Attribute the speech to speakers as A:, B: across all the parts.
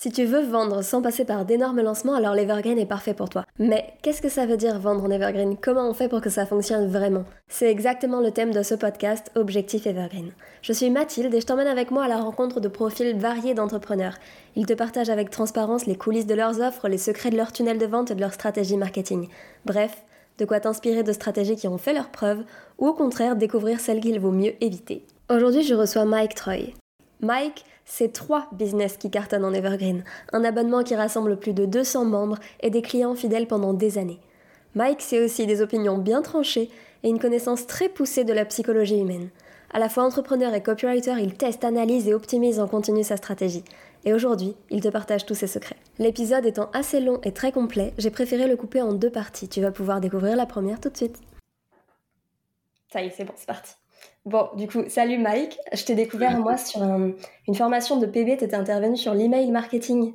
A: Si tu veux vendre sans passer par d'énormes lancements, alors l'Evergreen est parfait pour toi. Mais qu'est-ce que ça veut dire vendre en Evergreen? Comment on fait pour que ça fonctionne vraiment? C'est exactement le thème de ce podcast, Objectif Evergreen. Je suis Mathilde et je t'emmène avec moi à la rencontre de profils variés d'entrepreneurs. Ils te partagent avec transparence les coulisses de leurs offres, les secrets de leur tunnel de vente et de leur stratégie marketing. Bref, de quoi t'inspirer de stratégies qui ont fait leurs preuves ou au contraire découvrir celles qu'il vaut mieux éviter. Aujourd'hui, je reçois Mike Troy. Mike, c'est trois business qui cartonnent en Evergreen, un abonnement qui rassemble plus de 200 membres et des clients fidèles pendant des années. Mike, c'est aussi des opinions bien tranchées et une connaissance très poussée de la psychologie humaine. À la fois entrepreneur et copywriter, il teste, analyse et optimise en continu sa stratégie. Et aujourd'hui, il te partage tous ses secrets. L'épisode étant assez long et très complet, j'ai préféré le couper en deux parties. Tu vas pouvoir découvrir la première tout de suite. Ça y est, c'est bon, c'est parti. Bon, du coup, salut Mike. Je t'ai découvert, moi, sur une formation de PB. Tu étais intervenu sur l'email marketing,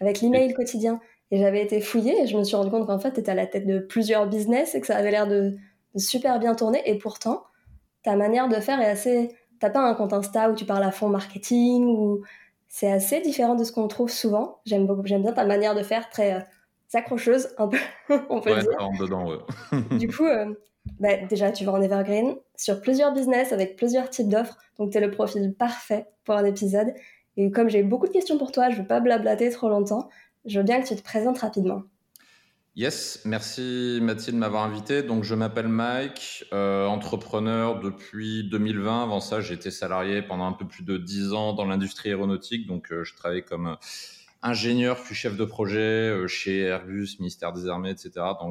A: avec l'email quotidien. Et j'avais été fouillée et je me suis rendu compte qu'en fait, tu étais à la tête de plusieurs business et que ça avait l'air de, super bien tourner. Et pourtant, ta manière de faire est assez. T'as pas un compte Insta où tu parles à fond marketing ou. C'est assez différent de ce qu'on trouve souvent. J'aime beaucoup, j'aime bien ta manière de faire, très euh, accrocheuse, un peu, on peut dire.
B: dedans,
A: ouais. du coup, euh, bah, déjà, tu vas en Evergreen sur plusieurs business avec plusieurs types d'offres. Donc, tu es le profil parfait pour un épisode. Et comme j'ai beaucoup de questions pour toi, je ne veux pas blablater trop longtemps. Je veux bien que tu te présentes rapidement.
B: Yes, merci Mathilde de m'avoir invité. Donc, je m'appelle Mike, euh, entrepreneur depuis 2020. Avant ça, j'étais salarié pendant un peu plus de 10 ans dans l'industrie aéronautique. Donc, euh, je travaillais comme ingénieur puis chef de projet euh, chez Airbus, ministère des Armées, etc.,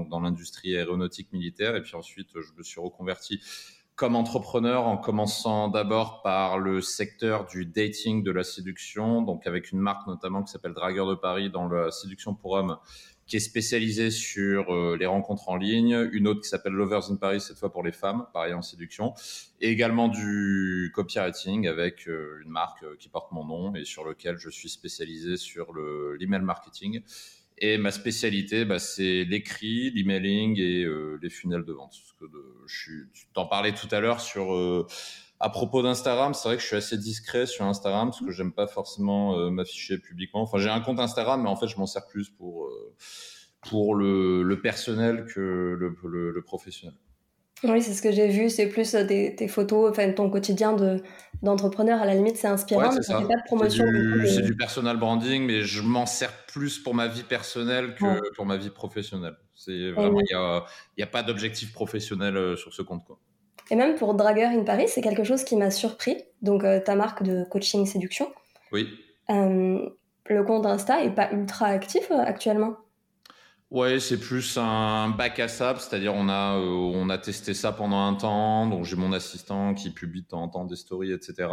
B: dans l'industrie aéronautique militaire. Et puis ensuite, je me suis reconverti comme entrepreneur en commençant d'abord par le secteur du dating, de la séduction, donc avec une marque notamment qui s'appelle Dragueur de Paris dans la séduction pour hommes qui est spécialisée sur euh, les rencontres en ligne, une autre qui s'appelle Lovers in Paris, cette fois pour les femmes, pareil en séduction, et également du copywriting avec euh, une marque euh, qui porte mon nom et sur lequel je suis spécialisé sur l'email marketing. Et ma spécialité, bah, c'est l'écrit, l'emailing et les funnels de vente. que je tu t'en parlais tout à l'heure sur à propos d'Instagram, c'est vrai que je suis assez discret sur Instagram parce que j'aime pas forcément euh, m'afficher publiquement. Enfin, j'ai un compte Instagram, mais en fait, je m'en sers plus pour euh, pour le, personnel que le, professionnel.
A: Oui, c'est ce que j'ai vu. C'est plus euh, tes photos, enfin ton quotidien de d'entrepreneur. À la limite, c'est inspirant, mais ça fait pas de promotion.
B: C'est du, personal branding, mais je m'en sers plus pour ma vie personnelle que pour ma vie professionnelle. C'est vraiment, il n'y a, a, pas d'objectif professionnel sur ce compte, quoi.
A: Et même pour Dragueur in Paris, c'est quelque chose qui m'a surpris. Donc, euh, ta marque de coaching séduction.
B: Oui.
A: Euh, le compte Insta est pas ultra actif euh, actuellement?
B: Ouais, c'est plus un bac à sable, c'est-à-dire on a on a testé ça pendant un temps, donc j'ai mon assistant qui publie de temps en temps des stories, etc.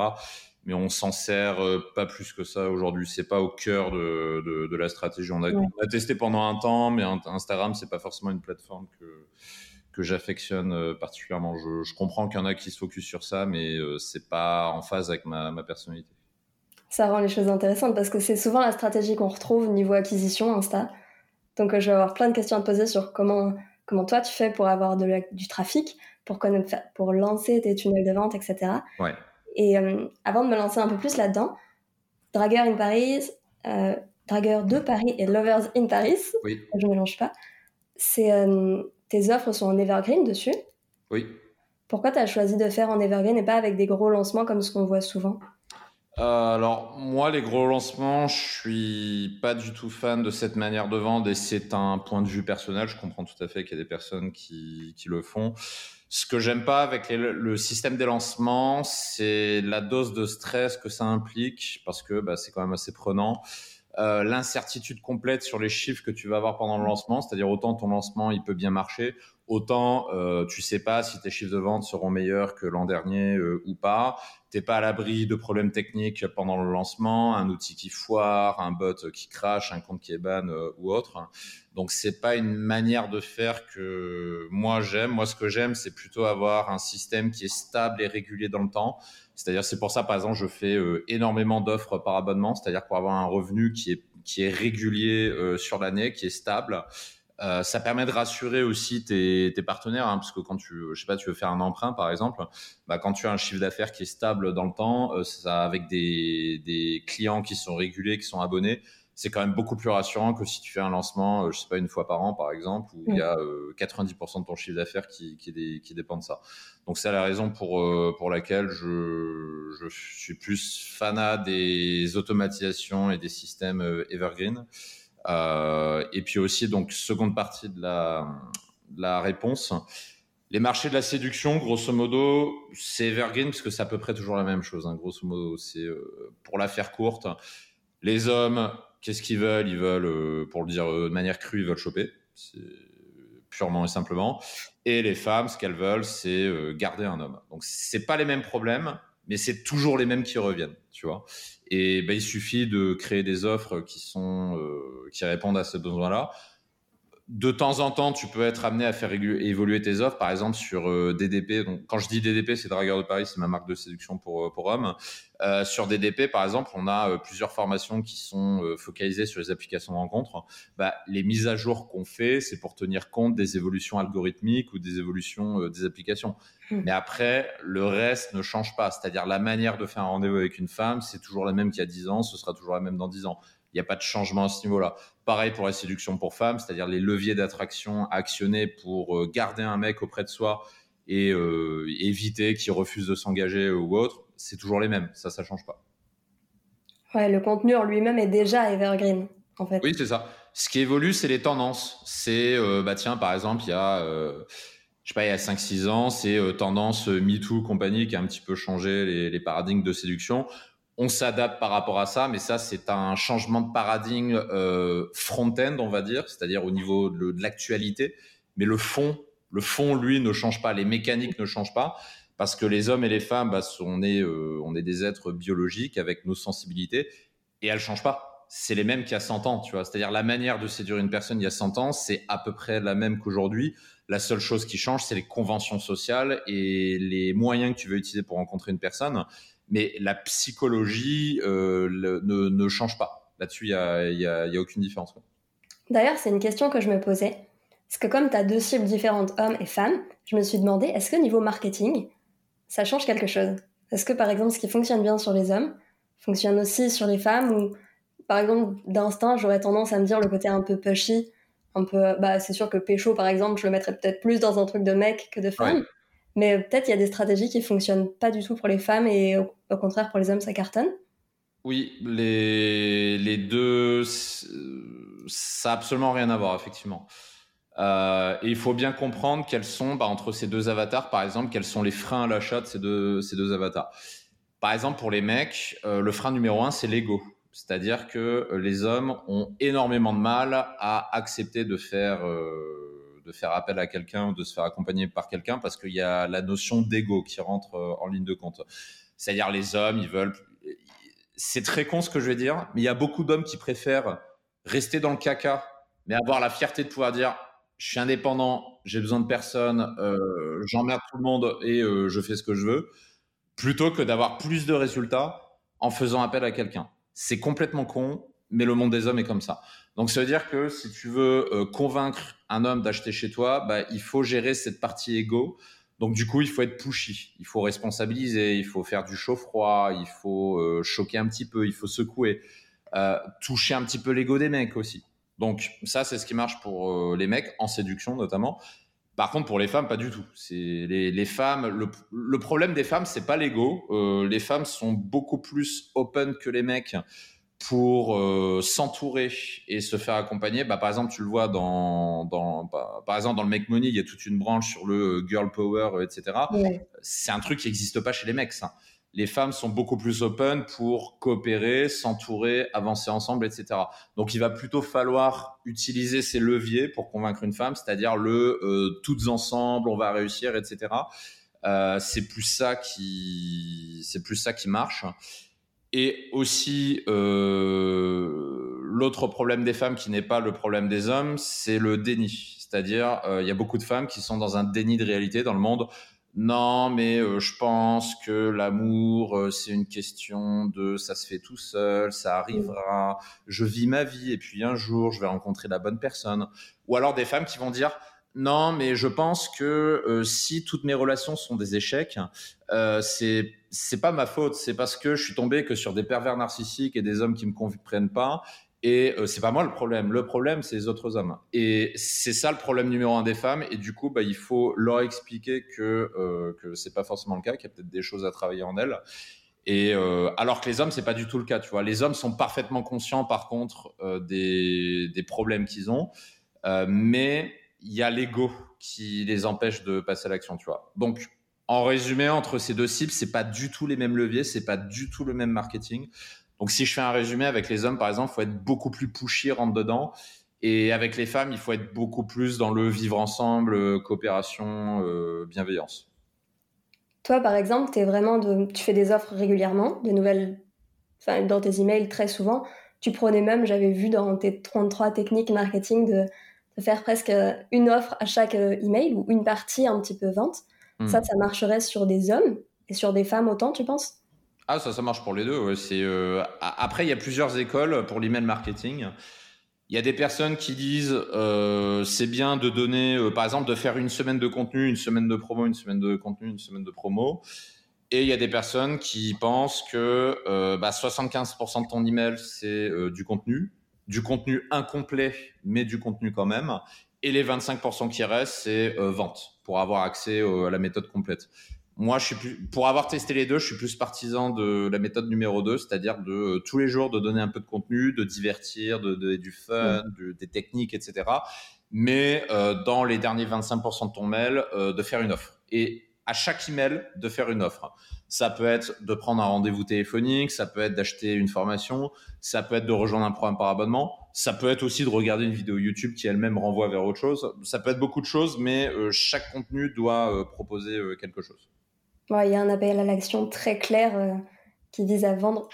B: Mais on s'en sert pas plus que ça aujourd'hui. C'est pas au cœur de, de, la stratégie. On a, on a, testé pendant un temps, mais Instagram c'est pas forcément une plateforme que que j'affectionne euh, particulièrement. Je, comprends qu'il y en a qui se focus sur ça, mais euh, c'est pas en phase avec ma, personnalité.
A: Ça rend les choses intéressantes parce que c'est souvent la stratégie qu'on retrouve niveau acquisition Insta. Donc euh, je vais avoir plein de questions à te poser sur comment, comment toi tu fais pour avoir de du trafic, pour, pour lancer tes tunnels de vente, etc.
B: Ouais.
A: Et avant de me lancer un peu plus là-dedans, Dragueur in Paris, Dragueur de Paris et Lovers in Paris,
B: oui.
A: je ne mélange pas, c'est tes offres sont en evergreen dessus.
B: Oui.
A: Pourquoi tu as choisi de faire en evergreen et pas avec des gros lancements comme ce qu'on voit souvent?
B: Euh, alors moi les gros lancements je suis pas du tout fan de cette manière de vendre et c'est un point de vue personnel. Je comprends tout à fait qu'il y a des personnes qui, qui le font. Ce que j'aime pas avec le système des lancements c'est la dose de stress que ça implique parce que bah, c'est quand même assez prenant. Euh, l'incertitude complète sur les chiffres que tu vas avoir pendant le lancement, c'est-à-dire autant ton lancement il peut bien marcher, autant euh, tu sais pas si tes chiffres de vente seront meilleurs que l'an dernier euh, ou pas. T'es pas à l'abri de problèmes techniques pendant le lancement, un outil qui foire, un bot qui crache, un compte qui est ban euh, ou autre. Donc c'est pas une manière de faire que moi j'aime. Moi ce que j'aime c'est plutôt avoir un système qui est stable et régulier dans le temps. C'est-à-dire, c'est pour ça, par exemple, je fais euh, énormément d'offres par abonnement, c'est-à-dire pour avoir un revenu qui est, qui est régulier euh, sur l'année, qui est stable. Euh, ça permet de rassurer aussi tes, tes partenaires, hein, parce que quand tu, je sais pas, tu veux faire un emprunt par exemple, bah, quand tu as un chiffre d'affaires qui est stable dans le temps, ça avec des, des clients qui sont réguliers, qui sont abonnés, c'est quand même beaucoup plus rassurant que si tu fais un lancement, euh, je sais pas, une fois par an, par exemple, où il y a 90% de ton chiffre d'affaires qui, qui, qui, dépend de ça. Donc, c'est la raison pour, pour laquelle je, je suis plus fanat des automatisations et des systèmes evergreen. Euh, et puis aussi, donc, seconde partie de la, réponse, les marchés de la séduction, grosso modo, c'est evergreen parce que c'est à peu près toujours la même chose. Hein, grosso modo, c'est euh, pour la faire courte. Les hommes, qu'est-ce qu'ils veulent? Ils veulent, euh, pour le dire de manière crue, ils veulent choper. Purement et simplement. Et les femmes, ce qu'elles veulent, c'est garder un homme. Donc c'est pas les mêmes problèmes, mais c'est toujours les mêmes qui reviennent, tu vois. Et ben, il suffit de créer des offres qui sont qui répondent à ce besoin-là de temps en temps, tu peux être amené à faire évoluer tes offres, par exemple sur euh, DDP. Donc, quand je dis DDP, c'est Dragueur de Paris, c'est ma marque de séduction pour, euh, pour hommes. Euh, sur DDP, par exemple, on a plusieurs formations qui sont focalisées sur les applications de rencontres. Bah, les mises à jour qu'on fait, c'est pour tenir compte des évolutions algorithmiques ou des évolutions des applications. Hmm. Mais après, le reste ne change pas. C'est-à-dire la manière de faire un rendez-vous avec une femme, c'est toujours la même qu'il y a 10 ans, ce sera toujours la même dans 10 ans. Il n'y a pas de changement à ce niveau-là. Pareil pour la séduction pour femmes, c'est-à-dire les leviers d'attraction actionnés pour euh, garder un mec auprès de soi et euh, éviter qu'il refuse de s'engager ou autre, c'est toujours les mêmes. Ça, ça change pas.
A: Ouais, le contenu en lui-même est déjà evergreen, en fait.
B: Oui, c'est ça. Ce qui évolue, c'est les tendances. C'est, euh, bah tiens, par exemple, il y a, je sais pas, il y a 5-6 ans, c'est tendance MeToo compagnie qui a un petit peu changé les, les paradigmes de séduction on s'adapte par rapport à ça, mais ça, c'est un changement de paradigme euh, front-end, on va dire, c'est-à-dire au niveau de, l'actualité. Mais le fond, le fond, lui, ne change pas. Les mécaniques ne changent pas parce que les hommes et les femmes, bah, on, est, euh, on est des êtres biologiques avec nos sensibilités et elles changent pas. C'est les mêmes qu'il y a 100 ans, tu vois. C'est-à-dire la manière de séduire une personne il y a 100 ans, c'est à peu près la même qu'aujourd'hui. La seule chose qui change, c'est les conventions sociales et les moyens que tu veux utiliser pour rencontrer une personne mais la psychologie euh, ne, change pas. Là-dessus, il n'y a, y a, aucune différence.
A: D'ailleurs, c'est une question que je me posais. Parce que comme tu as deux cibles différentes, hommes et femmes, je me suis demandé, est-ce que niveau marketing, ça change quelque chose? Est-ce que par exemple, ce qui fonctionne bien sur les hommes fonctionne aussi sur les femmes? Ou par exemple, d'instinct, j'aurais tendance à me dire le côté un peu pushy, un peu, bah, c'est sûr que pécho, par exemple, je le mettrais peut-être plus dans un truc de mec que de femme. Mais peut-être il y a des stratégies qui fonctionnent pas du tout pour les femmes et au, contraire pour les hommes ça cartonne?
B: Oui, les, les deux, ça n'a absolument rien à voir, effectivement. Euh, et il faut bien comprendre quels sont, bah, entre ces deux avatars, par exemple, quels sont les freins à l'achat de ces deux, ces deux avatars. Par exemple, pour les mecs, euh, le frein numéro un, c'est l'ego. C'est-à-dire que les hommes ont énormément de mal à accepter de faire euh, de faire appel à quelqu'un ou de se faire accompagner par quelqu'un parce qu'il y a la notion d'ego qui rentre euh, en ligne de compte. C'est-à-dire les hommes, ils veulent. C'est très con ce que je vais dire, mais il y a beaucoup d'hommes qui préfèrent rester dans le caca, mais avoir la fierté de pouvoir dire je suis indépendant, j'ai besoin de personne, euh, j'emmerde tout le monde et euh, je fais ce que je veux, plutôt que d'avoir plus de résultats en faisant appel à quelqu'un. C'est complètement con, mais le monde des hommes est comme ça. Donc ça veut dire que si tu veux euh, convaincre un homme d'acheter chez toi, bah, il faut gérer cette partie égo. Donc du coup, il faut être pushy, il faut responsabiliser, il faut faire du chaud-froid, il faut euh, choquer un petit peu, il faut secouer, euh, toucher un petit peu l'ego des mecs aussi. Donc ça, c'est ce qui marche pour les mecs en séduction notamment. Par contre, pour les femmes, pas du tout. Les, femmes. Le, le, problème des femmes, c'est pas l'ego. les femmes sont beaucoup plus open que les mecs pour euh, s'entourer et se faire accompagner. Bah, par exemple, tu le vois dans, dans bah, par exemple dans le Make Money, il y a toute une branche sur le girl power, etc. C'est un truc qui n'existe pas chez les mecs. Ça. Les femmes sont beaucoup plus open pour coopérer, s'entourer, avancer ensemble, etc. Donc, il va plutôt falloir utiliser ces leviers pour convaincre une femme, c'est-à-dire le euh, toutes ensemble, on va réussir, etc. Euh, c'est plus ça qui, c'est plus ça qui marche. Et aussi, euh, l'autre problème des femmes qui n'est pas le problème des hommes, c'est le déni. C'est-à-dire, euh, il y a beaucoup de femmes qui sont dans un déni de réalité dans le monde. Non, mais euh, je pense que l'amour, euh, c'est une question de ça se fait tout seul, ça arrivera, je vis ma vie et puis un jour, je vais rencontrer la bonne personne. Ou alors des femmes qui vont dire, non, mais je pense que euh, si toutes mes relations sont des échecs, euh, c'est c'est pas ma faute. C'est parce que je suis tombé que sur des pervers narcissiques et des hommes qui me comprennent pas Et euh, c'est pas moi le problème. Le problème, c'est les autres hommes. Et c'est ça le problème numéro un des femmes. Et du coup, bah, il faut leur expliquer que euh, que c'est pas forcément le cas, qu'il y a peut-être des choses à travailler en elles. Et euh, alors que les hommes, c'est pas du tout le cas. Tu vois, les hommes sont parfaitement conscients, par contre, euh, des des problèmes qu'ils ont, euh, mais il y a l'ego qui les empêche de passer à l'action. Tu vois. Donc en résumé, entre ces deux cibles, c'est pas du tout les mêmes leviers, c'est pas du tout le même marketing. Donc si je fais un résumé avec les hommes, par exemple, il faut être beaucoup plus pushy, rentre dedans. Et avec les femmes, il faut être beaucoup plus dans le vivre ensemble, euh, coopération, euh, bienveillance.
A: Toi, par exemple, vraiment tu fais des offres régulièrement, des nouvelles, enfin, dans tes emails très souvent. Tu prenais même, j'avais vu dans tes 33 techniques marketing, de, de, faire presque une offre à chaque euh, email ou une partie un petit peu vente. Hmm. Ça, ça marcherait sur des hommes et sur des femmes autant, tu penses?
B: Ah, ça, ça marche pour les deux. Ouais. C'est, euh... Après, il y a plusieurs écoles pour l'email marketing. Il y a des personnes qui disent euh, c'est bien de donner, euh, par exemple, de faire une semaine de contenu, une semaine de promo, une semaine de contenu, une semaine de promo. Et il y a des personnes qui pensent que euh, bah, 75% de ton email, c'est euh, du contenu, du contenu incomplet, mais du contenu quand même. Et les 25% qui restent, c'est euh, vente, pour avoir accès à la méthode complète. Moi, je suis plus, pour avoir testé les deux, je suis plus partisan de la méthode numéro 2, c'est-à-dire de euh, tous les jours de donner un peu de contenu, de divertir, de, de du fun, mmh. de, des techniques, etc. Mais euh, dans les derniers 25% de ton mail, euh, de faire une offre. Et à chaque email, de faire une offre. Ça peut être de prendre un rendez-vous téléphonique, ça peut être d'acheter une formation, ça peut être de rejoindre un programme par abonnement, ça peut être aussi de regarder une vidéo YouTube qui elle-même renvoie vers autre chose. Ça peut être beaucoup de choses, mais euh, chaque contenu doit euh, proposer euh, quelque chose.
A: Il y a un appel à l'action très clair qui vise à vendre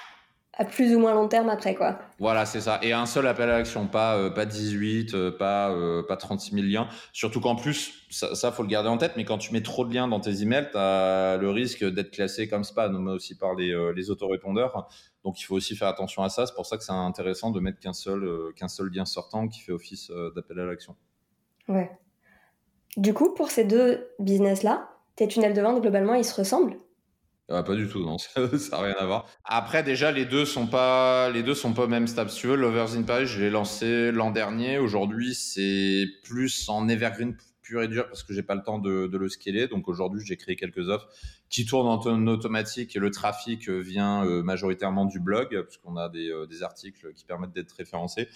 A: à plus ou moins long terme après quoi.
B: Voilà, c'est ça. Et un seul appel à l'action, pas euh, pas 18, euh, pas euh, pas 36 000 liens. Surtout qu'en plus, ça, ça faut le garder en tête. Mais quand tu mets trop de liens dans tes emails, tu as le risque d'être classé comme spam, mais aussi par les euh, les autorépondeurs. Donc il faut aussi faire attention à ça. C'est pour ça que c'est intéressant de mettre qu'un seul euh, qu'un seul lien sortant qui fait office euh, d'appel à l'action.
A: Ouais. Du coup, pour ces deux business là, tes tunnels de vente, globalement, ils se ressemblent?
B: Ah, pas du tout, non, ça n'a rien à voir. Après, déjà, les deux sont pas, les deux sont pas même stable. Si Lovers in Paris, je l'ai lancé l'an dernier. Aujourd'hui, c'est plus en evergreen pur et dur parce que j'ai pas le temps de, le scaler. Donc aujourd'hui, j'ai créé quelques offres qui tournent en automatique et le trafic vient euh, majoritairement du blog puisqu'on a des, euh, des articles qui permettent d'être référencés.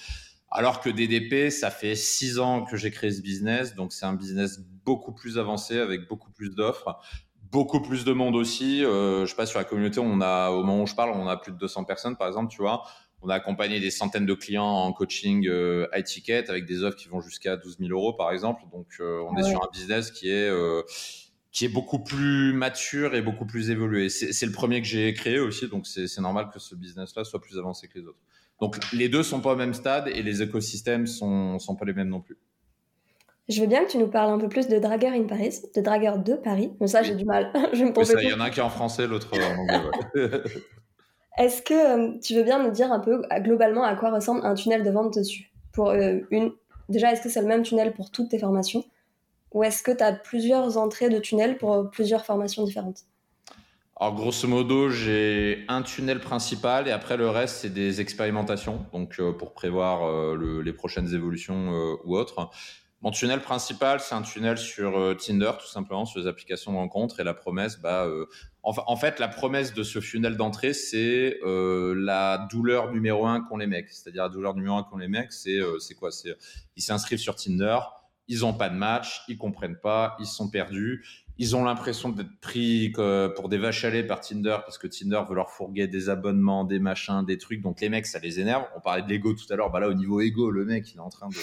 B: Alors que DDP, ça fait six ans que j'ai créé ce business, donc c'est un business beaucoup plus avancé avec beaucoup plus d'offres, beaucoup plus de monde aussi. Euh, je sais pas sur la communauté, on a au moment où je parle, on a plus de 200 personnes par exemple, tu vois. On a accompagné des centaines de clients en coaching euh, high ticket avec des offres qui vont jusqu'à 12 000 euros par exemple. Donc euh, on ouais. est sur un business qui est euh, qui est beaucoup plus mature et beaucoup plus évolué. C'est le premier que j'ai créé aussi, donc c'est normal que ce business-là soit plus avancé que les autres. Donc les deux sont pas au même stade et les écosystèmes sont sont pas les mêmes non plus.
A: Je veux bien que tu nous parles un peu plus de Dragger in Paris, de Dragger de Paris. Mais ça, j'ai du mal. je
B: me Il y en a un qui est en français, l'autre en anglais.
A: Est-ce que euh, tu veux bien nous dire un peu globalement à quoi ressemble un tunnel de vente dessus? Pour euh, une, déjà, est-ce que c'est le même tunnel pour toutes tes formations, ou est-ce que tu as plusieurs entrées de tunnel pour euh, plusieurs formations différentes?
B: Alors grosso modo, j'ai un tunnel principal et après le reste c'est des expérimentations, donc euh, pour prévoir euh, le, les prochaines évolutions euh, ou autres. Mon tunnel principal c'est un tunnel sur euh, Tinder tout simplement sur les applications de rencontres et la promesse, bah euh, en, en, fait la promesse de ce funnel d'entrée c'est euh, la douleur numéro un qu'ont les mecs, c'est-à-dire la douleur numéro un qu'ont les mecs, c'est c'est quoi? C'est ils s'inscrivent sur Tinder, ils ont pas de match, ils comprennent pas, ils sont perdus, ils ont l'impression d'être pris pour des vaches à lait par Tinder parce que Tinder veut leur fourguer des abonnements, des machins, des trucs. Donc les mecs, ça les énerve. On parlait de l'ego tout à l'heure. Bah là, au niveau ego, le mec, il est en train de,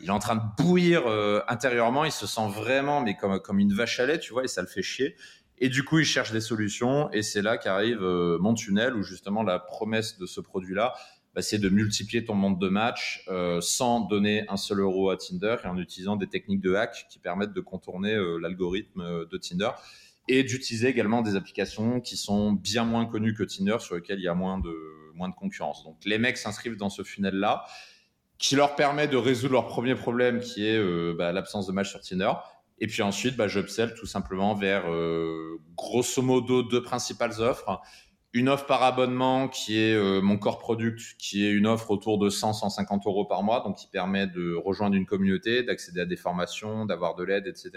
B: il est en train de bouillir euh, intérieurement. Il se sent vraiment, mais comme comme une vache à lait, tu vois, et ça le fait chier. Et du coup, il cherche des solutions. Et c'est là qu'arrive euh, mon tunnel où justement la promesse de ce produit-là, bah, c'est de multiplier ton monde de match euh, sans donner un seul euro à Tinder et en utilisant des techniques de hack qui permettent de contourner euh, l'algorithme euh, de Tinder et d'utiliser également des applications qui sont bien moins connues que Tinder sur lesquelles il y a moins de, moins de concurrence. Donc les mecs s'inscrivent dans ce funnel-là qui leur permet de résoudre leur premier problème qui est euh, bah, l'absence de match sur Tinder. Et puis ensuite, bah, j'upsell tout simplement vers euh, grosso modo deux principales offres une offre par abonnement qui est euh, mon core product, qui est une offre autour de 100-150 euros par mois, donc qui permet de rejoindre une communauté, d'accéder à des formations, d'avoir de l'aide, etc.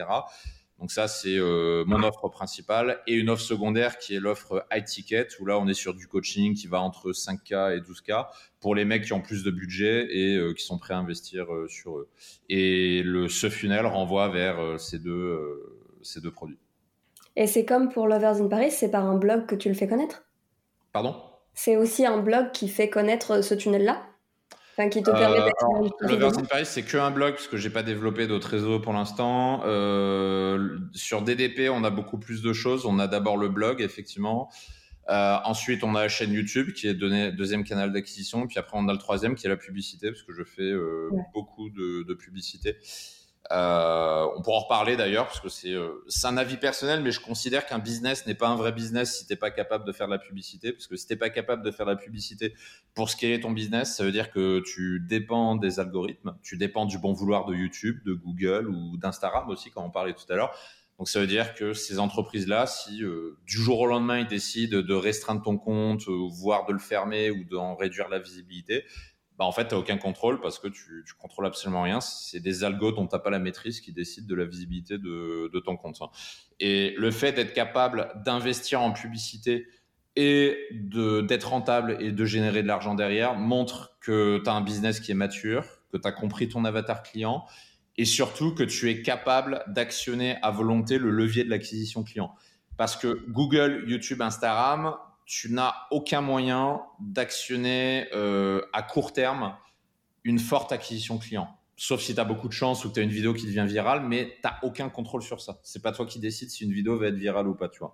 B: Donc ça, c'est euh, mon offre principale. Et une offre secondaire qui est l'offre high ticket, où là, on est sur du coaching qui va entre 5K et 12K pour les mecs qui ont plus de budget et euh, qui sont prêts à investir sur eux. Et le, ce funnel renvoie vers ces, deux, ces deux produits.
A: Et c'est comme pour Lovers in Paris, c'est par un blog que tu le fais connaître?
B: Pardon?
A: C'est aussi un blog qui fait connaître ce tunnel-là? Enfin, qui te permet
B: euh, Le Paris, c'est qu'un blog parce que j'ai pas développé d'autres réseaux pour l'instant. Euh, sur DDP, on a beaucoup plus de choses. On a d'abord le blog, effectivement. Euh, ensuite, on a la chaîne YouTube qui est donné, deuxième canal d'acquisition. Puis après, on a le troisième qui est la publicité parce que je fais beaucoup de, de publicité. Euh, on pourra en reparler d'ailleurs parce que c'est euh, un avis personnel, mais je considère qu'un business n'est pas un vrai business si t'es pas capable de faire de la publicité. Parce que si t'es pas capable de faire de la publicité pour scaler ton business, ça veut dire que tu dépends des algorithmes, tu dépends du bon vouloir de YouTube, de Google ou d'Instagram aussi, comme on parlait tout à l'heure. Donc ça veut dire que ces entreprises-là, si euh, du jour au lendemain ils décident de restreindre ton compte, voire de le fermer ou d'en réduire la visibilité, bah, en fait, tu n'as aucun contrôle parce que tu, tu contrôles absolument rien. C'est des algos dont tu n'as pas la maîtrise qui décident de la visibilité de, de ton compte. Et le fait d'être capable d'investir en publicité et d'être rentable et de générer de l'argent derrière montre que tu as un business qui est mature, que tu as compris ton avatar client et surtout que tu es capable d'actionner à volonté le levier de l'acquisition client. Parce que Google, YouTube, Instagram, tu n'as aucun moyen d'actionner euh, à court terme une forte acquisition client. Sauf si tu as beaucoup de chance ou que tu as une vidéo qui devient virale, mais tu n'as aucun contrôle sur ça. C'est pas toi qui décides si une vidéo va être virale ou pas, tu vois.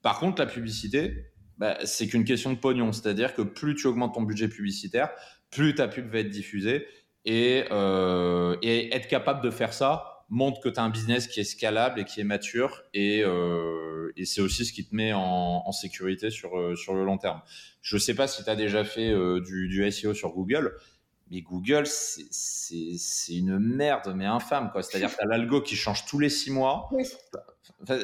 B: Par contre, la publicité, bah, c'est qu'une question de pognon. C'est-à-dire que plus tu augmentes ton budget publicitaire, plus ta pub va être diffusée. Et, euh, et être capable de faire ça, montre que tu as un business qui est scalable et qui est mature et, euh, et c'est aussi ce qui te met en, en sécurité sur, euh, sur le long terme. Je sais pas si tu as déjà fait euh, du, du, SEO sur Google, mais Google, c'est une merde, mais infâme. C'est-à-dire que tu as l'algo qui change tous les six mois. Oui.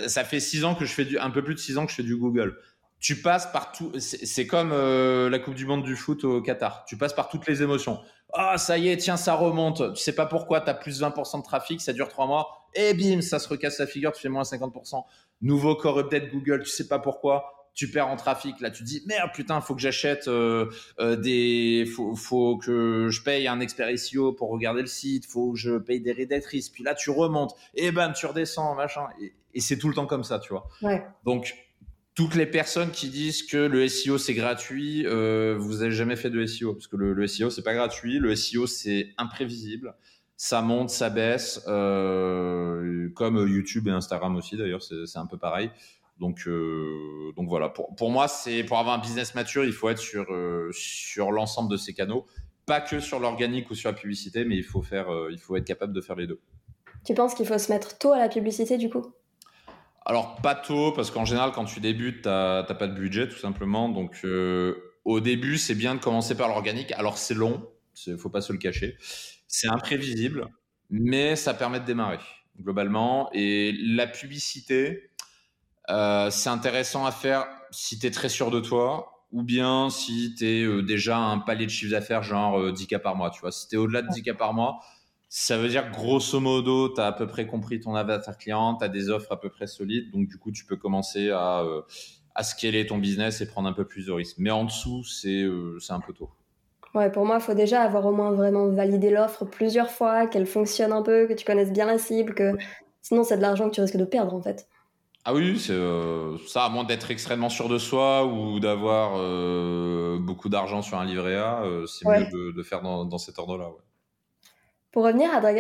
B: Ça fait six ans que je fais du, un peu plus de six ans que je fais du Google. Tu passes par tout, c'est comme euh, la Coupe du Monde du foot au Qatar. Tu passes par toutes les émotions ah, ça y est, tiens, ça remonte. Tu sais pas pourquoi, tu as plus 20% de trafic, ça dure trois mois, et bim, ça se recasse la figure, tu fais moins 50%. Nouveau core update Google, tu sais pas pourquoi, tu perds en trafic. Là, tu dis, merde, putain, faut que j'achète euh, euh, des. Faut, faut que je paye un expert SEO pour regarder le site, faut que je paye des rédactrices. Puis là, tu remontes, et bam, tu redescends, machin. Et, et c'est tout le temps comme ça, tu vois.
A: Ouais.
B: Donc, toutes les personnes qui disent que le SEO c'est gratuit, euh, vous n'avez jamais fait de SEO parce que le, SEO c'est pas gratuit, le SEO c'est imprévisible, ça monte, ça baisse, euh, comme YouTube et Instagram aussi d'ailleurs, c'est un peu pareil. Donc, euh, donc voilà, pour, moi, c'est pour avoir un business mature, il faut être sur, sur l'ensemble de ces canaux, pas que sur l'organique ou sur la publicité, mais il faut, faire, il faut être capable de faire les deux.
A: Tu penses qu'il faut se mettre tôt à la publicité du coup?
B: Alors, pas tôt, parce qu'en général, quand tu débutes, tu n'as pas de budget, tout simplement. Donc, euh, au début, c'est bien de commencer par l'organique. Alors, c'est long, il faut pas se le cacher. C'est imprévisible, mais ça permet de démarrer, globalement. Et la publicité, euh, c'est intéressant à faire si tu es très sûr de toi, ou bien si tu es euh, déjà un palier de chiffre d'affaires, genre 10K par mois. Tu vois, si tu es au-delà de 10K par mois, ça veut dire grosso modo, tu as à peu près compris ton avatar client, tu as des offres à peu près solides, donc du coup, tu peux commencer à, euh, à scaler ton business et prendre un peu plus de risques. Mais en dessous, c'est euh, un peu tôt.
A: Ouais, pour moi, il faut déjà avoir au moins vraiment validé l'offre plusieurs fois, qu'elle fonctionne un peu, que tu connaisses bien la cible, que sinon, c'est de l'argent que tu risques de perdre en fait.
B: Ah oui, c'est euh, ça, à moins d'être extrêmement sûr de soi ou d'avoir euh, beaucoup d'argent sur un livret A, euh, c'est
A: Ouais.
B: mieux de, de faire dans, dans cet ordre-là. Ouais.
A: Pour revenir à Pa-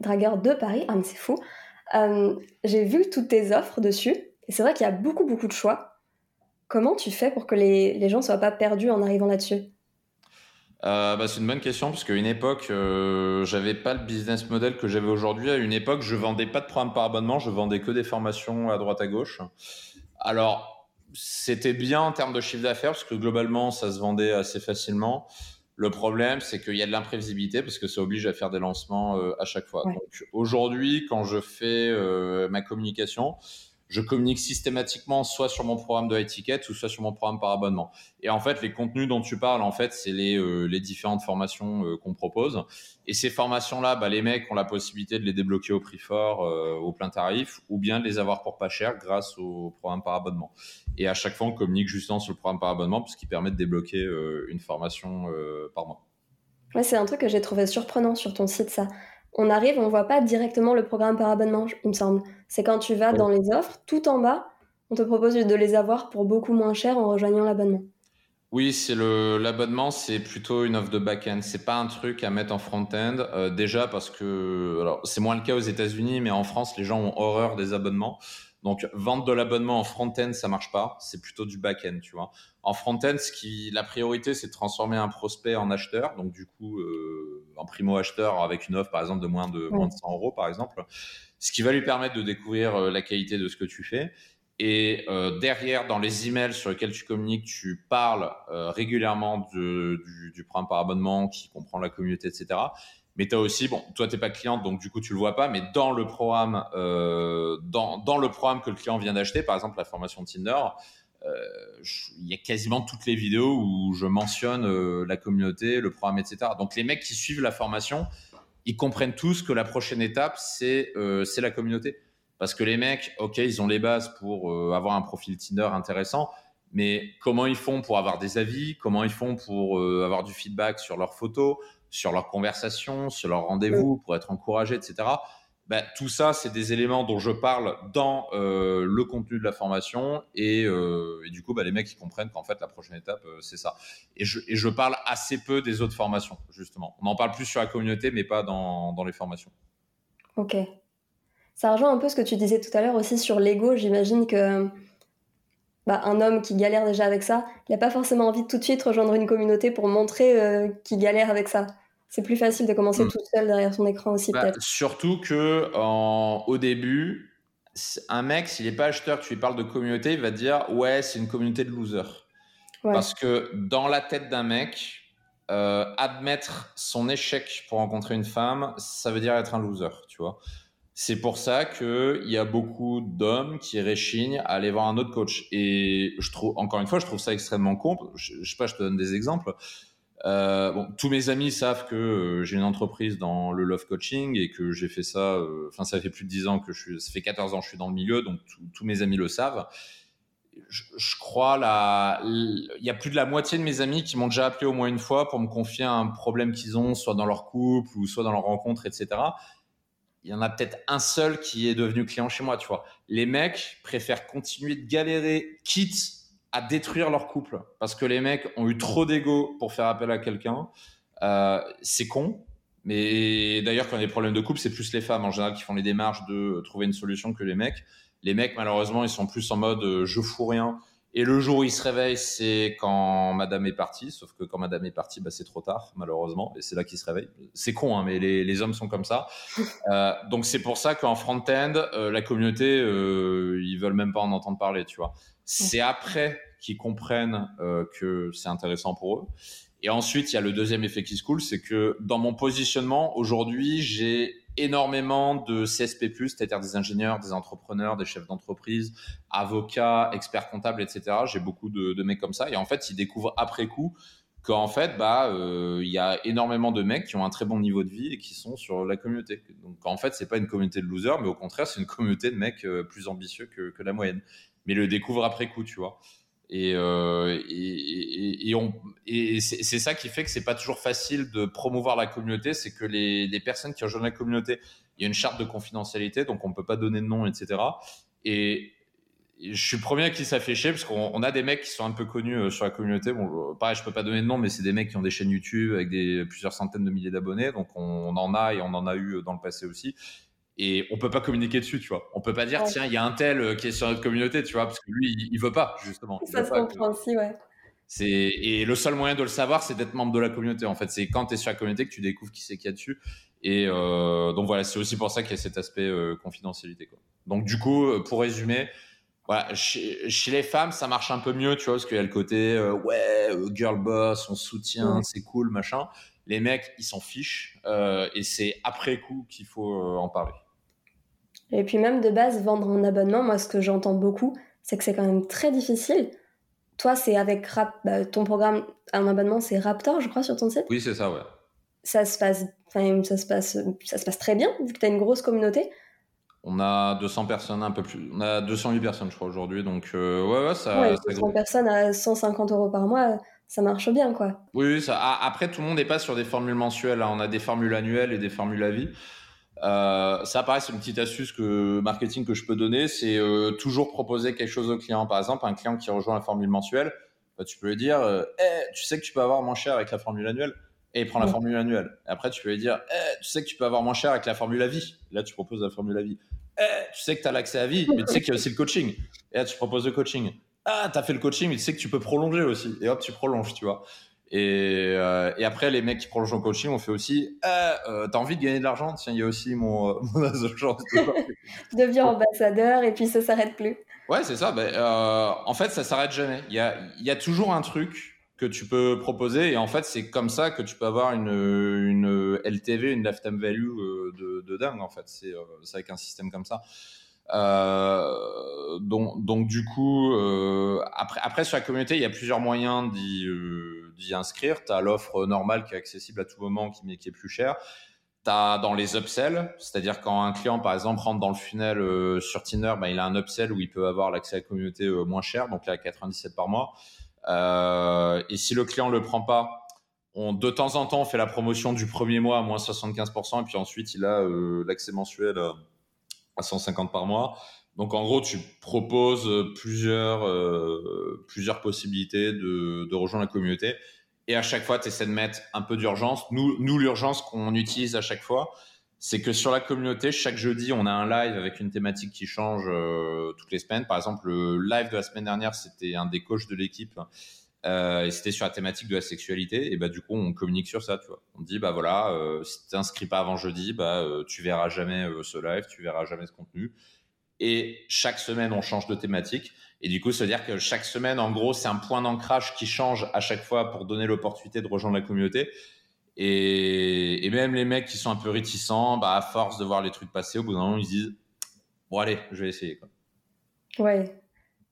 A: Draggers de Paris, ah c'est fou, euh, j'ai vu toutes tes offres dessus, et c'est vrai qu'il y a beaucoup beaucoup de choix. Comment tu fais pour que les, gens soient pas perdus en arrivant là-dessus?
B: Euh, bah, c'est une bonne question parce qu'à une époque, euh, j'avais pas le business model que j'avais aujourd'hui. À une époque, je vendais pas de programme par abonnement, je vendais que des formations à droite à gauche. Alors, c'était bien en termes de chiffre d'affaires parce que globalement, ça se vendait assez facilement. Le problème, c'est qu'il y a de l'imprévisibilité parce que ça oblige à faire des lancements euh, à chaque fois.
A: Ouais.
B: Donc aujourd'hui, quand je fais euh, ma communication, je communique systématiquement soit sur mon programme de high ticket ou soit sur mon programme par abonnement. Et en fait, les contenus dont tu parles, en fait, c'est les, euh, différentes formations euh, qu'on propose. Et ces formations-là, bah, les mecs ont la possibilité de les débloquer au prix fort, euh, au plein tarif, ou bien de les avoir pour pas cher grâce au programme par abonnement. Et à chaque fois, on communique justement sur le programme par abonnement, puisqu'il permet de débloquer une formation par mois.
A: Ouais, c'est un truc que j'ai trouvé surprenant sur ton site, ça on arrive, on voit pas directement le programme par abonnement, il me semble. C'est quand tu vas dans les offres, tout en bas, on te propose de les avoir pour beaucoup moins cher en rejoignant l'abonnement.
B: Oui, c'est le l'abonnement, c'est plutôt une offre de back-end. C'est pas un truc à mettre en front-end. Euh, déjà parce que alors c'est moins le cas aux États-Unis, mais en France, les gens ont horreur des abonnements. Donc, vendre de l'abonnement en front-end, ça marche pas. C'est plutôt du back-end, tu vois. En front-end, ce qui, la priorité, c'est de transformer un prospect en acheteur. Donc, du coup, euh, en primo-acheteur avec une offre, par exemple, de moins de, moins de 100 euros, par exemple. Ce qui va lui permettre de découvrir euh, la qualité de ce que tu fais. Et euh, derrière, dans les emails sur lesquels tu communiques, tu parles régulièrement de, du, du programme par abonnement qui comprend la communauté, etc. Mais tu as aussi, bon, toi, tu n'es pas cliente, donc du coup, tu le vois pas, mais dans le programme, euh, dans, le programme que le client vient d'acheter, par exemple, la formation Tinder, euh, il y a quasiment toutes les vidéos où je mentionne euh, la communauté, le programme, etc. Donc, les mecs qui suivent la formation, ils comprennent tous que la prochaine étape, c'est euh, la communauté. Parce que les mecs, OK, ils ont les bases pour avoir un profil Tinder intéressant, mais comment ils font pour avoir des avis? Comment ils font pour avoir du feedback sur leurs photos? Sur leur conversation, sur leur rendez-vous, pour être encouragé, etc. Ben, tout ça, c'est des éléments dont je parle dans euh, le contenu de la formation et, euh, et du coup, ben, les mecs ils comprennent qu'en fait la prochaine étape euh, c'est ça. Et je, et je, parle assez peu des autres formations justement. On en parle plus sur la communauté, mais pas dans, dans les formations.
A: Ok. Ça rejoint un peu ce que tu disais tout à l'heure aussi sur l'ego. J'imagine que bah, un homme qui galère déjà avec ça, il n'a pas forcément envie de tout de suite rejoindre une communauté pour montrer euh, qu'il galère avec ça. C'est plus facile de commencer mm. tout seul derrière son écran aussi, bah, peut-être.
B: Surtout que en, au début, un mec, s'il n'est pas acheteur, tu lui parles de communauté, il va dire Ouais, c'est une communauté de losers. Ouais. Parce que dans la tête d'un mec, euh, admettre son échec pour rencontrer une femme, ça veut dire être un loser, tu vois. C'est pour ça qu'il y a beaucoup d'hommes qui réchignent à aller voir un autre coach. Et je trouve, encore une fois, je trouve ça extrêmement con. Je, je sais pas, je te donne des exemples. Euh, bon, tous mes amis savent que euh, j'ai une entreprise dans le love coaching et que j'ai fait ça. Euh, enfin, ça fait plus de 10 ans que je suis. Ça fait 14 ans que je suis dans le milieu, donc tous mes amis le savent. Je, je crois là, il y a plus de la moitié de mes amis qui m'ont déjà appelé au moins une fois pour me confier un problème qu'ils ont, soit dans leur couple ou soit dans leur rencontre, etc il y en a peut-être un seul qui est devenu client chez moi, tu vois. Les mecs préfèrent continuer de galérer, quitte à détruire leur couple, parce que les mecs ont eu trop d'ego pour faire appel à quelqu'un. Euh, c'est con, mais d'ailleurs, quand il y a des problèmes de couple, c'est plus les femmes en général qui font les démarches de trouver une solution que les mecs. Les mecs, malheureusement, ils sont plus en mode euh, je fous rien, et le jour où il se réveille, c'est quand Madame est partie. Sauf que quand Madame est partie, bah, c'est trop tard, malheureusement. Et c'est là qu'il se réveille. C'est con, hein, mais les, les, hommes sont comme ça. Euh, donc c'est pour ça qu'en front-end, euh, la communauté, euh, ils veulent même pas en entendre parler, tu vois. C'est après qu'ils comprennent euh, que c'est intéressant pour eux. Et ensuite, il y a le deuxième effet qui se coule, c'est que dans mon positionnement, aujourd'hui, j'ai énormément de CSP+, c'est-à-dire des ingénieurs, des entrepreneurs, des chefs d'entreprise, avocats, experts comptables, etc. J'ai beaucoup de, mecs comme ça. Et en fait, ils découvrent après coup qu'en fait, bah, euh, il y a énormément de mecs qui ont un très bon niveau de vie et qui sont sur la communauté. Donc, en fait, c'est pas une communauté de losers, mais au contraire, c'est une communauté de mecs euh, plus ambitieux que, que la moyenne. Mais ils le découvrent après coup, tu vois. Et, euh, et, et, on, et c'est ça qui fait que c'est pas toujours facile de promouvoir la communauté, c'est que les, les, personnes qui rejoignent la communauté, il y a une charte de confidentialité, donc on peut pas donner de nom, etc. Et je suis premier à qui ça parce qu'on a des mecs qui sont un peu connus euh, sur la communauté. Bon, pareil, je peux pas donner de nom, mais c'est des mecs qui ont des chaînes YouTube avec des plusieurs centaines de milliers d'abonnés, donc on, on en a et on en a eu dans le passé aussi et on peut pas communiquer dessus, tu vois. On peut pas dire, ouais. tiens, il y a un tel euh, qui est sur notre communauté, tu vois, parce que lui, il, il veut pas, justement.
A: Ça se comprend aussi, ouais.
B: C'est et le seul moyen de le savoir, c'est d'être membre de la communauté. En fait, c'est quand tu es sur la communauté que tu découvres qui c'est qu'il y a dessus. Et euh, donc voilà, c'est aussi pour ça qu'il y a cet aspect euh, confidentialité. Quoi. Donc du coup, pour résumer, voilà, chez, chez, les femmes, ça marche un peu mieux, tu vois, parce qu'il y a le côté euh, ouais, girl boss, on soutient, ouais. c'est cool, machin. Les mecs, ils s'en fichent, et c'est après coup qu'il faut en parler.
A: Et puis même de base, vendre un abonnement, moi ce que j'entends beaucoup, c'est que c'est quand même très difficile. Toi, c'est avec Rap... Bah, ton programme, un abonnement, c'est Raptor, je crois, sur ton site?
B: Oui, c'est ça, ouais.
A: Ça se passe, ça se passe, ça se passe très bien, vu que tu as une grosse communauté.
B: On a 200 personnes, un peu plus. On a 208 personnes, je crois, aujourd'hui. Donc, euh, ouais, ouais, ça.
A: Ouais, 200 personnes à 150 euros par mois, ça marche bien, quoi.
B: Oui, ça, après, tout le monde n'est pas sur des formules mensuelles. Hein. On a des formules annuelles et des formules à vie. Euh, ça, pareil, c'est une petite astuce que marketing que je peux donner, c'est euh, toujours proposer quelque chose au client. Par exemple, un client qui rejoint la formule mensuelle, bah, tu peux lui dire, euh, eh, tu sais que tu peux avoir moins cher avec la formule annuelle, et il prend la formule annuelle. après, tu peux lui dire, eh, tu sais que tu peux avoir moins cher avec la formule à vie? Là, tu proposes la formule à vie. Eh, tu sais que tu as l'accès à vie, mais tu sais qu'il y a aussi le coaching. Et là, tu proposes le coaching. Ah, tu as fait le coaching, mais tu sais que tu peux prolonger aussi. Et hop, tu prolonges, tu vois. Et, euh, et, après, les mecs qui prolongent en coaching, on fait aussi ah, euh, T'as envie de gagner de l'argent? Tiens, il y a aussi mon, euh, mon agence.
A: Deviens ambassadeur et puis ça s'arrête plus.
B: Ouais, c'est ça. Euh, en fait, ça s'arrête jamais. Il y a, y a toujours un truc que tu peux proposer et en fait, c'est comme ça que tu peux avoir une, une LTV, une lifetime value euh, de, de dingue. En fait, c'est avec un système comme ça. Euh, donc, donc, du coup, euh, après, après, sur la communauté, il y a plusieurs moyens d'y euh, inscrire. Tu as l'offre normale qui est accessible à tout moment, qui, est plus chère. Tu as dans les upsells, c'est-à-dire quand un client, par exemple, rentre dans le funnel euh, sur Tinder, ben, il a un upsell où il peut avoir l'accès à la communauté euh, moins cher, donc là, à 97 par mois. et si le client le prend pas, on, de temps en temps, on fait la promotion du premier mois à moins 75%, et puis ensuite, il a l'accès mensuel à 150 par mois. Donc en gros, tu proposes plusieurs, euh, plusieurs possibilités de, de, rejoindre la communauté. Et à chaque fois, tu essaies de mettre un peu d'urgence. Nous, nous l'urgence qu'on utilise à chaque fois, c'est que sur la communauté, chaque jeudi, on a un live avec une thématique qui change euh, toutes les semaines. Par exemple, le live de la semaine dernière, c'était un des coachs de l'équipe. Euh, et c'était sur la thématique de la sexualité. Et bah, du coup, on communique sur ça, tu vois. On dit, bah voilà, euh, si tu t'inscris pas avant jeudi, bah, euh, tu verras jamais euh, ce live, tu verras jamais ce contenu. Et chaque semaine, on change de thématique. Et du coup, ça veut dire que chaque semaine, en gros, c'est un point d'ancrage qui change à chaque fois pour donner l'opportunité de rejoindre la communauté. Et, même les mecs qui sont un peu réticents, bah, à force de voir les trucs passer, au bout d'un moment, ils se disent, bon, allez, je vais essayer. Quoi.
A: Ouais,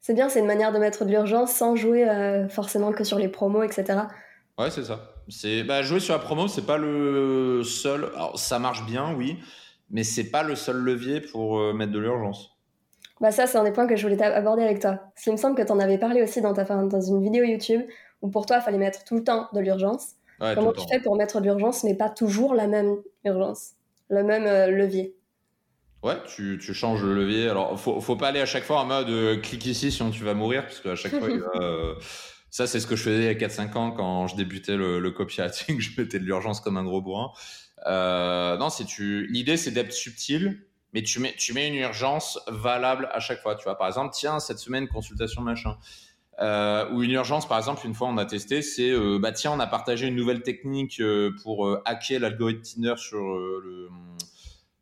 A: c'est bien, c'est une manière de mettre de l'urgence sans jouer euh, forcément que sur les promos, etc.
B: Ouais, c'est ça. C'est bah, jouer sur la promo, c'est pas le seul. Alors, ça marche bien, oui, mais c'est pas le seul levier pour euh, mettre de l'urgence.
A: Bah ça, c'est un des points que je voulais aborder avec toi. Parce qu'il me semble que tu en avais parlé aussi dans, ta, dans une vidéo YouTube où pour toi, il fallait mettre tout le temps de l'urgence.
B: Ouais,
A: Comment tu fais pour mettre de l'urgence, mais pas toujours la même urgence, le même euh, levier?
B: Ouais, tu, tu, changes le levier. Alors, faut, faut pas aller à chaque fois en mode euh, clique ici sinon tu vas mourir, parce qu'à chaque fois, euh, ça, c'est ce que je faisais il y a 4-5 ans quand je débutais le, le copywriting. Je mettais de l'urgence comme un gros bourrin. Euh, non, si tu, l'idée, c'est d'être subtil, mais tu mets, tu mets une urgence valable à chaque fois. Tu vois, par exemple, tiens, cette semaine, consultation machin. Euh, ou une urgence, par exemple, une fois on a testé, c'est bah tiens, on a partagé une nouvelle technique pour hacker l'algorithme Tinder sur le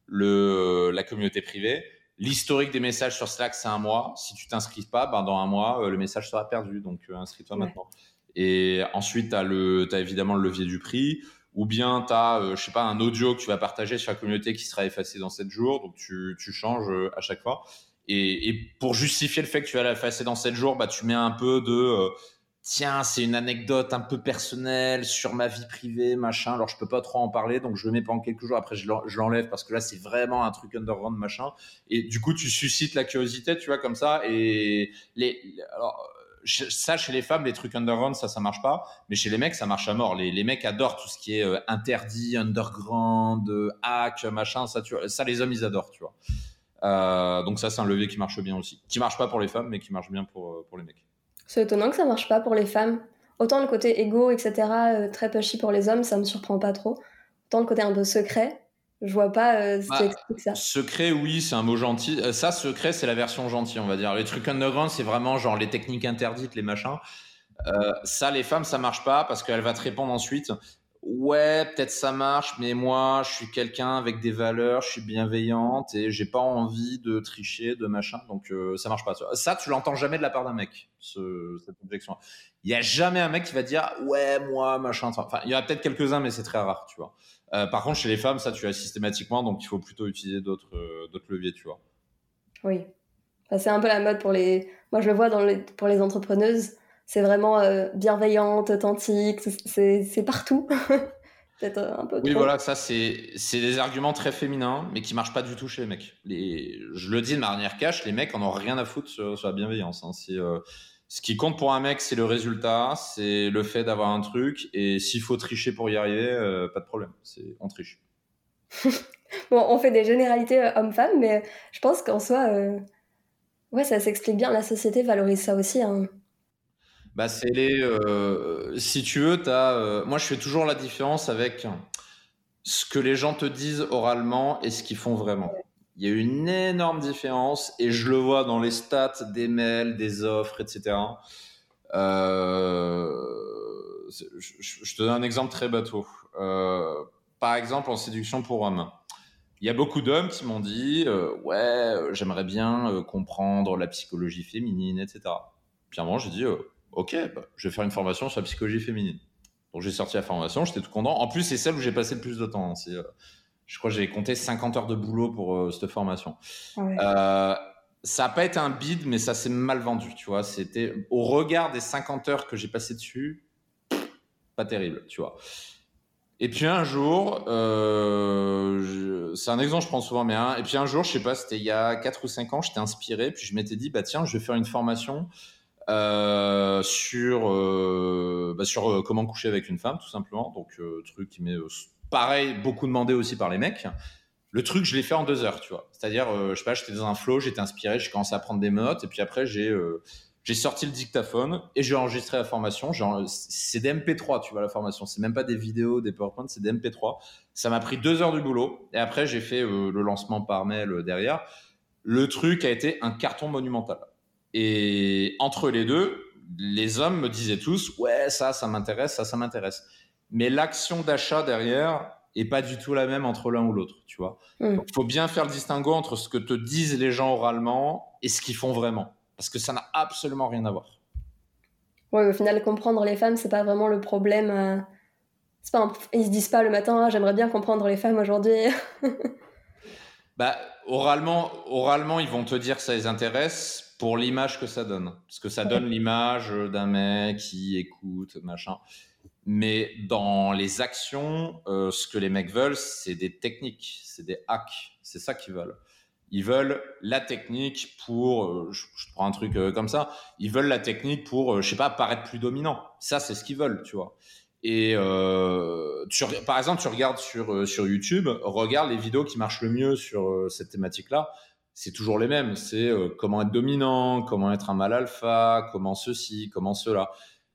B: le, la communauté privée. L'historique des messages sur Slack, c'est un mois. Si tu t'inscris pas, ben dans un mois, euh, le message sera perdu. Donc, euh, inscris-toi ouais. maintenant. Et ensuite, tu as, as, évidemment le levier du prix. Ou bien tu as, euh, je sais pas, un audio que tu vas partager sur la communauté qui sera effacé dans 7 jours. Donc, tu, tu changes euh, à chaque fois. Et, et, pour justifier le fait que tu vas l'effacer dans 7 jours, bah, tu mets un peu de euh, tiens, c'est une anecdote un peu personnelle sur ma vie privée, machin. Alors, je peux pas trop en parler, donc je le mets pendant quelques jours. Après, je l'enlève parce que là, c'est vraiment un truc underground, machin. Et du coup, tu suscites la curiosité, tu vois, comme ça. Et les, alors, ça, chez les femmes, les trucs underground, ça, ça marche pas. Mais chez les mecs, ça marche à mort. Les, les mecs adorent tout ce qui est euh, interdit, underground, euh, hack, machin. Ça, tu vois, ça, les hommes, ils adorent, tu vois. Euh, donc ça, c'est un levier qui marche bien aussi. Qui marche pas pour les femmes, mais qui marche bien pour, pour les mecs.
A: C'est étonnant que ça marche pas pour les femmes. Autant le côté égo, etc., euh, très pushy pour les hommes, ça me surprend pas trop. Autant le côté un peu secret, je vois pas euh, ce bah, qui explique ça.
B: Secret, oui, c'est un mot gentil. Euh, ça, secret, c'est la version gentille, on va dire. Les trucs underground, c'est vraiment genre les techniques interdites, les machins. Ça, les femmes, ça marche pas parce qu'elle va te répondre ensuite. Ouais, peut-être ça marche, mais moi, je suis quelqu'un avec des valeurs, je suis bienveillante et j'ai pas envie de tricher, de machin, donc euh, ça marche pas. Ça, tu l'entends jamais de la part d'un mec, ce, cette objection. Il y a jamais un mec qui va dire ouais, moi, machin. Enfin, il y en a peut-être quelques-uns, mais c'est très rare, tu vois. Euh, par contre, chez les femmes, ça, tu as systématiquement, donc il faut plutôt utiliser d'autres euh, d'autres leviers, tu vois.
A: Oui. c'est un peu la mode pour les. Moi, je le vois dans les... pour les entrepreneuses c'est vraiment euh, bienveillante, authentique, c'est partout. Peut-être euh, un peu
B: Oui, voilà, ça, c'est des arguments très féminins, mais qui marchent pas du tout chez les mecs. Les, je le dis de manière cash, les mecs en ont rien à foutre sur, la bienveillance. Hein. Euh, ce qui compte pour un mec, c'est le résultat, c'est le fait d'avoir un truc, et s'il faut tricher pour y arriver, pas de problème, on triche.
A: bon, on fait des généralités hommes-femmes, mais je pense qu'en soi, ouais, ça s'explique bien. La société valorise ça aussi. Hein.
B: Bah, c'est les. Euh, si tu veux, as, euh, moi, je fais toujours la différence avec ce que les gens te disent oralement et ce qu'ils font vraiment. Il y a une énorme différence et je le vois dans les stats des mails, des offres, etc. Euh, je, te donne un exemple très bateau. par exemple, en séduction pour hommes. Il y a beaucoup d'hommes qui m'ont dit Ouais, j'aimerais bien comprendre la psychologie féminine, etc. Puis à un moment, j'ai dit ok, bah, je vais faire une formation sur la psychologie féminine. Donc j'ai sorti la formation, j'étais tout content. En plus, c'est celle où j'ai passé le plus de temps. Hein. Euh, je crois que j'ai compté 50 heures de boulot pour euh, cette formation. Euh, ça n'a pas été un bid, mais ça s'est mal vendu, tu vois. C'était au regard des 50 heures que j'ai passé dessus, pas terrible, tu vois. Et puis un jour, c'est un exemple je prends souvent, mais un, et puis un jour, je sais pas, c'était il y a 4 ou 5 ans, j'étais inspiré, puis je m'étais dit, bah tiens, je vais faire une formation euh, sur, euh, bah sur euh, comment coucher avec une femme, tout simplement. Donc, truc qui m'est pareil, beaucoup demandé aussi par les mecs. Le truc, je l'ai fait en deux heures, tu vois. C'est-à-dire, je sais pas, j'étais dans un flow, j'étais inspiré, j'ai commencé à prendre des notes, et puis après, j'ai j'ai sorti le dictaphone et j'ai enregistré la formation. C'est des MP3, tu vois, la formation. C'est même pas des vidéos, des PowerPoint, c'est des MP3. Ça m'a pris deux heures du boulot. Et après, j'ai fait le lancement par mail derrière. Le truc a été un carton monumental. Et entre les deux, les hommes me disaient tous, ouais, ça, ça m'intéresse, ça, ça m'intéresse. Mais l'action d'achat derrière est pas du tout la même entre l'un ou l'autre, tu vois. Il faut bien faire le distinguo entre ce que te disent les gens oralement et ce qu'ils font vraiment. Parce que ça n'a absolument rien à voir.
A: Oui, au final, comprendre les femmes, c'est pas vraiment le problème. Euh... Pas Ils se disent pas le matin, ah, j'aimerais bien comprendre les femmes aujourd'hui.
B: bah, oralement, oralement, ils vont te dire que ça les intéresse pour l'image que ça donne. Parce que ça donne l'image d'un mec qui écoute, machin. Mais dans les actions, euh, ce que les mecs veulent, c'est des techniques, c'est des hacks. C'est ça qu'ils veulent. Ils veulent la technique pour, euh, je, prends un truc euh, comme ça, ils veulent la technique pour, je sais pas, paraître plus dominant. Ça, c'est ce qu'ils veulent, tu vois. Et tu, par exemple, tu regardes sur, sur YouTube, regarde les vidéos qui marchent le mieux sur cette thématique-là c'est toujours les mêmes. C'est euh, comment être dominant, comment être un mal alpha, comment ceci, comment cela.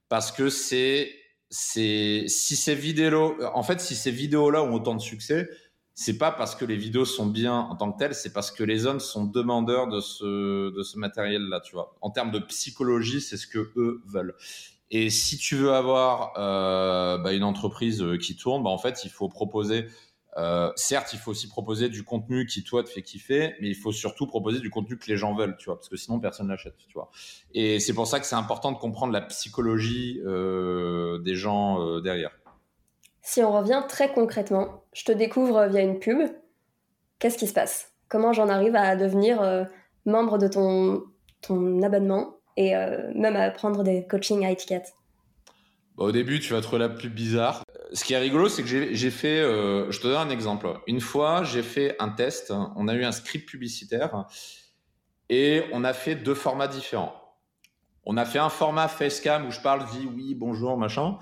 B: Parce que c'est, c'est, si ces vidéos, en fait, si ces vidéos-là ont autant de succès, c'est pas parce que les vidéos sont bien en tant que telles, c'est parce que les hommes sont demandeurs de ce, de ce matériel-là, tu vois. En termes de psychologie, c'est ce que eux veulent. Et si tu veux avoir euh, bah, une entreprise euh, qui tourne, bah, en fait, il faut proposer euh, certes, il faut aussi proposer du contenu qui toi te fait kiffer, mais il faut surtout proposer du contenu que les gens veulent, tu vois, parce que sinon personne l'achète, tu vois. Et c'est pour ça que c'est important de comprendre la psychologie euh, des gens euh, derrière.
A: Si on revient très concrètement, je te découvre via une pub. Qu'est-ce qui se passe? Comment j'en arrive à devenir membre de ton, abonnement et même à prendre des coachings à étiquette?
B: Bah, Au début, tu vas trouver la pub bizarre ce qui est rigolo, c'est que j'ai fait, euh, je te donne un exemple. Une fois, j'ai fait un test, on a eu un script publicitaire et on a fait deux formats différents. On a fait un format facecam où je parle, dis oui, bonjour, machin,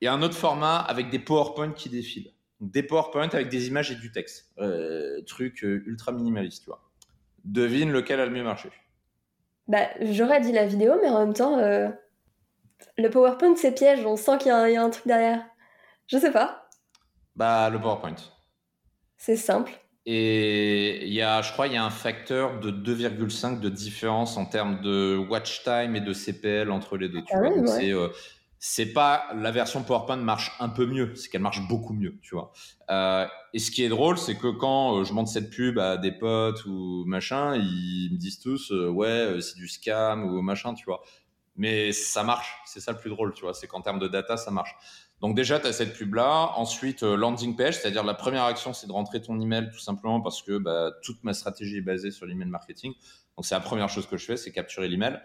B: et un autre format avec des PowerPoint qui défilent. Des PowerPoint avec des images et du texte. Euh, truc euh, ultra minimaliste, tu vois. Devine lequel a le mieux marché.
A: Bah, j'aurais dit la vidéo, mais en même temps, le PowerPoint, c'est piège, on sent qu'il y, a un truc derrière. Je sais pas.
B: Bah, le PowerPoint.
A: C'est simple.
B: Et il y a, je crois, il y a un facteur de 2,5 de différence en termes de watch time et de CPL entre les deux. Ah. C'est, euh, c'est pas la version PowerPoint marche un peu mieux, c'est qu'elle marche beaucoup mieux, tu vois. Euh, et ce qui est drôle, c'est que quand euh, je monte cette pub à des potes ou machin, ils me disent tous euh, ouais c'est du scam ou machin, tu vois. Mais ça marche, c'est ça le plus drôle, tu vois. C'est qu'en termes de data, ça marche. Donc déjà, tu as cette pub-là. Ensuite, landing page, c'est-à-dire la première action, c'est de rentrer ton email tout simplement parce que bah, toute ma stratégie est basée sur l'email marketing. Donc c'est la première chose que je fais, c'est capturer l'email.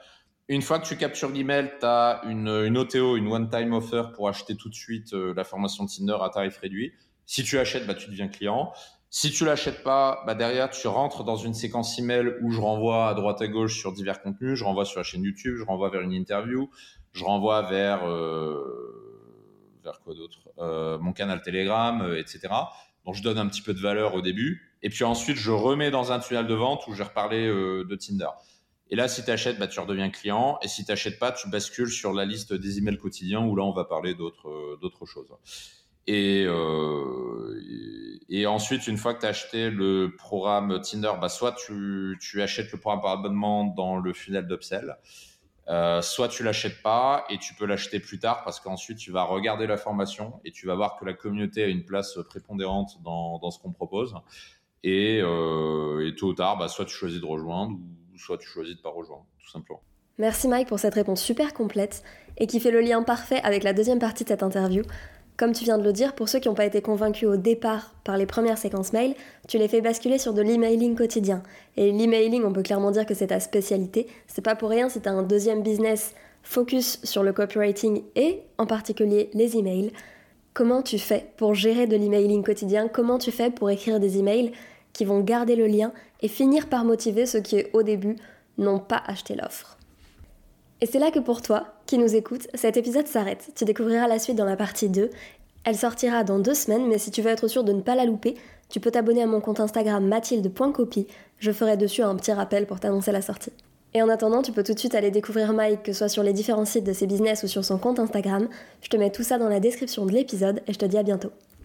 B: Une fois que tu captures l'email, tu as une, une, OTO, une one-time offer pour acheter tout de suite euh, la formation Tinder à tarif réduit. Si tu achètes, bah, tu deviens client. Si tu l'achètes pas, bah, derrière, tu rentres dans une séquence email où je renvoie à droite à gauche sur divers contenus. Je renvoie sur la chaîne YouTube, je renvoie vers une interview, je renvoie vers, euh, vers quoi d'autre? Euh, Mon canal Telegram, euh, etc. Donc, je donne un petit peu de valeur au début. Et puis ensuite, je remets dans un tunnel de vente où je vais reparler de Tinder. Et là, si tu achètes, bah, tu redeviens client. Et si tu n'achètes pas, tu bascules sur la liste des emails quotidiens où là, on va parler d'autres choses. Et, euh, et ensuite, une fois que tu as acheté le programme Tinder, bah, soit tu, tu, achètes le programme par abonnement dans le funnel d'upsell, euh, soit tu l'achètes pas et tu peux l'acheter plus tard parce qu'ensuite tu vas regarder la formation et tu vas voir que la communauté a une place prépondérante dans, dans ce qu'on propose. Et, euh, et tôt ou tard, bah, soit tu choisis de rejoindre soit tu choisis de pas rejoindre, tout simplement.
A: Merci Mike pour cette réponse super complète et qui fait le lien parfait avec la deuxième partie de cette interview. Comme tu viens de le dire, pour ceux qui n'ont pas été convaincus au départ par les premières séquences mail, tu les fais basculer sur de l'emailing quotidien. Et l'emailing, on peut clairement dire que c'est ta spécialité. C'est pas pour rien si tu as un deuxième business focus sur le copywriting et en particulier les emails. Comment tu fais pour gérer de l'emailing quotidien? Comment tu fais pour écrire des emails qui vont garder le lien et finir par motiver ceux qui, au début, n'ont pas acheté l'offre? Et c'est là que pour toi, qui nous écoutes, cet épisode s'arrête. Tu découvriras la suite dans la partie 2. Elle sortira dans deux semaines, mais si tu veux être sûr de ne pas la louper, tu peux t'abonner à mon compte Instagram mathilde.copie. Je ferai dessus un petit rappel pour t'annoncer la sortie. Et en attendant, tu peux tout de suite aller découvrir Mike, que ce soit sur les différents sites de ses business ou sur son compte Instagram. Je te mets tout ça dans la description de l'épisode et je te dis à bientôt.